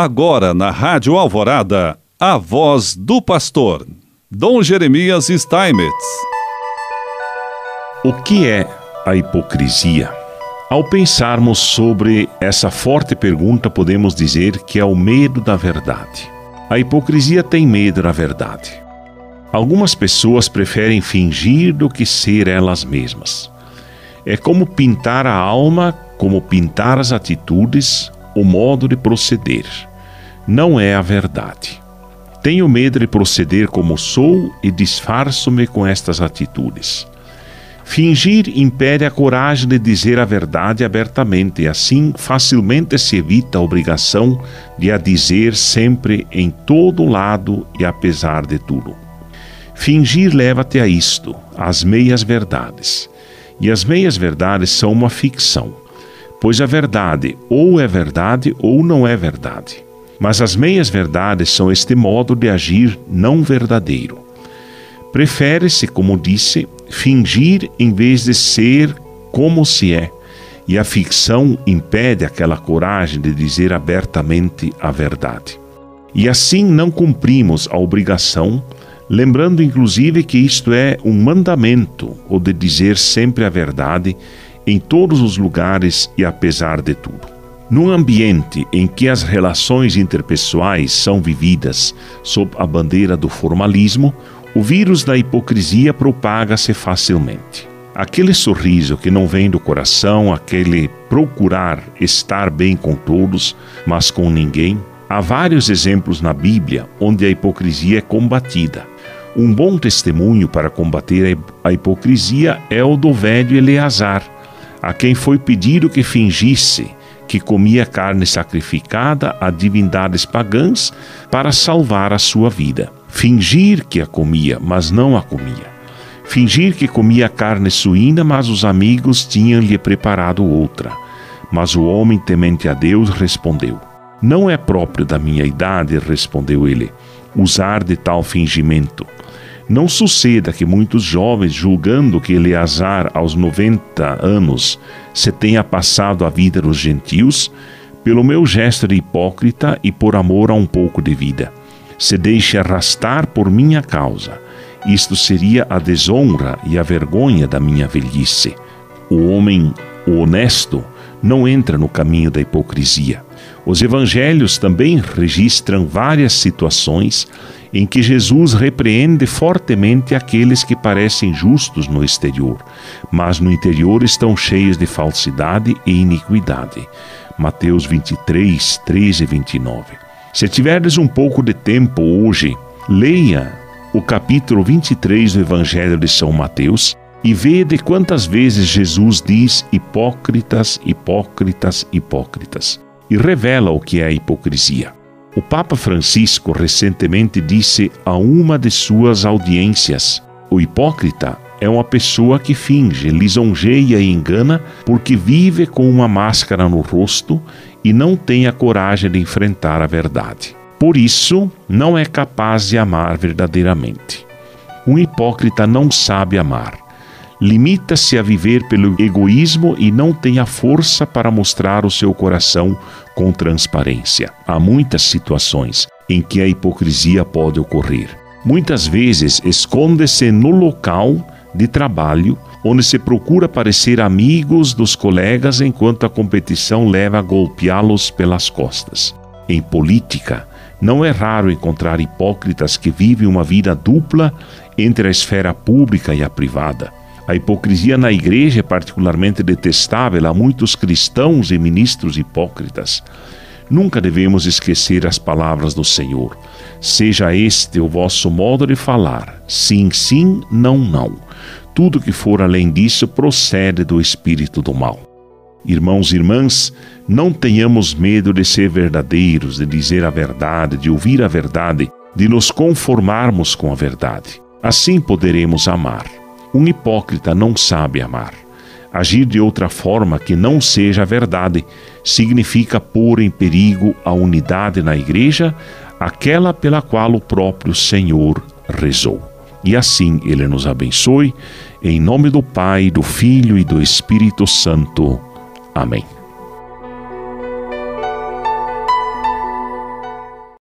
Agora na Rádio Alvorada, a voz do pastor, Dom Jeremias Steinmetz. O que é a hipocrisia? Ao pensarmos sobre essa forte pergunta, podemos dizer que é o medo da verdade. A hipocrisia tem medo da verdade. Algumas pessoas preferem fingir do que ser elas mesmas. É como pintar a alma, como pintar as atitudes, o modo de proceder. Não é a verdade. Tenho medo de proceder como sou e disfarço-me com estas atitudes. Fingir impede a coragem de dizer a verdade abertamente, e assim facilmente se evita a obrigação de a dizer sempre em todo lado e apesar de tudo. Fingir leva-te a isto, às meias verdades. E as meias verdades são uma ficção, pois a verdade ou é verdade ou não é verdade. Mas as meias verdades são este modo de agir não verdadeiro. Prefere-se, como disse, fingir em vez de ser como se é, e a ficção impede aquela coragem de dizer abertamente a verdade. E assim não cumprimos a obrigação, lembrando inclusive que isto é um mandamento, o de dizer sempre a verdade em todos os lugares e apesar de tudo. Num ambiente em que as relações interpessoais são vividas sob a bandeira do formalismo, o vírus da hipocrisia propaga-se facilmente. Aquele sorriso que não vem do coração, aquele procurar estar bem com todos, mas com ninguém. Há vários exemplos na Bíblia onde a hipocrisia é combatida. Um bom testemunho para combater a hipocrisia é o do velho Eleazar, a quem foi pedido que fingisse que comia carne sacrificada a divindades pagãs para salvar a sua vida. Fingir que a comia, mas não a comia. Fingir que comia carne suína, mas os amigos tinham-lhe preparado outra. Mas o homem temente a Deus respondeu: Não é próprio da minha idade, respondeu ele, usar de tal fingimento. Não suceda que muitos jovens, julgando que Eleazar, aos 90 anos, se tenha passado a vida dos gentios, pelo meu gesto de hipócrita e por amor a um pouco de vida, se deixe arrastar por minha causa. Isto seria a desonra e a vergonha da minha velhice. O homem, honesto, não entra no caminho da hipocrisia. Os evangelhos também registram várias situações em que Jesus repreende fortemente aqueles que parecem justos no exterior, mas no interior estão cheios de falsidade e iniquidade. Mateus 23, 13 e 29. Se tiverdes um pouco de tempo hoje, leia o capítulo 23 do Evangelho de São Mateus e vede quantas vezes Jesus diz hipócritas, hipócritas, hipócritas, e revela o que é a hipocrisia. O Papa Francisco recentemente disse a uma de suas audiências: o hipócrita é uma pessoa que finge, lisonjeia e engana porque vive com uma máscara no rosto e não tem a coragem de enfrentar a verdade. Por isso, não é capaz de amar verdadeiramente. Um hipócrita não sabe amar limita-se a viver pelo egoísmo e não tem a força para mostrar o seu coração com transparência. Há muitas situações em que a hipocrisia pode ocorrer. Muitas vezes esconde-se no local de trabalho, onde se procura parecer amigos dos colegas enquanto a competição leva a golpeá-los pelas costas. Em política, não é raro encontrar hipócritas que vivem uma vida dupla entre a esfera pública e a privada. A hipocrisia na igreja é particularmente detestável. Há muitos cristãos e ministros hipócritas. Nunca devemos esquecer as palavras do Senhor. Seja este o vosso modo de falar: sim, sim, não, não. Tudo que for além disso procede do espírito do mal. Irmãos e irmãs, não tenhamos medo de ser verdadeiros, de dizer a verdade, de ouvir a verdade, de nos conformarmos com a verdade. Assim poderemos amar. Um hipócrita não sabe amar. Agir de outra forma que não seja a verdade significa pôr em perigo a unidade na igreja, aquela pela qual o próprio Senhor rezou. E assim ele nos abençoe, em nome do Pai, do Filho e do Espírito Santo. Amém.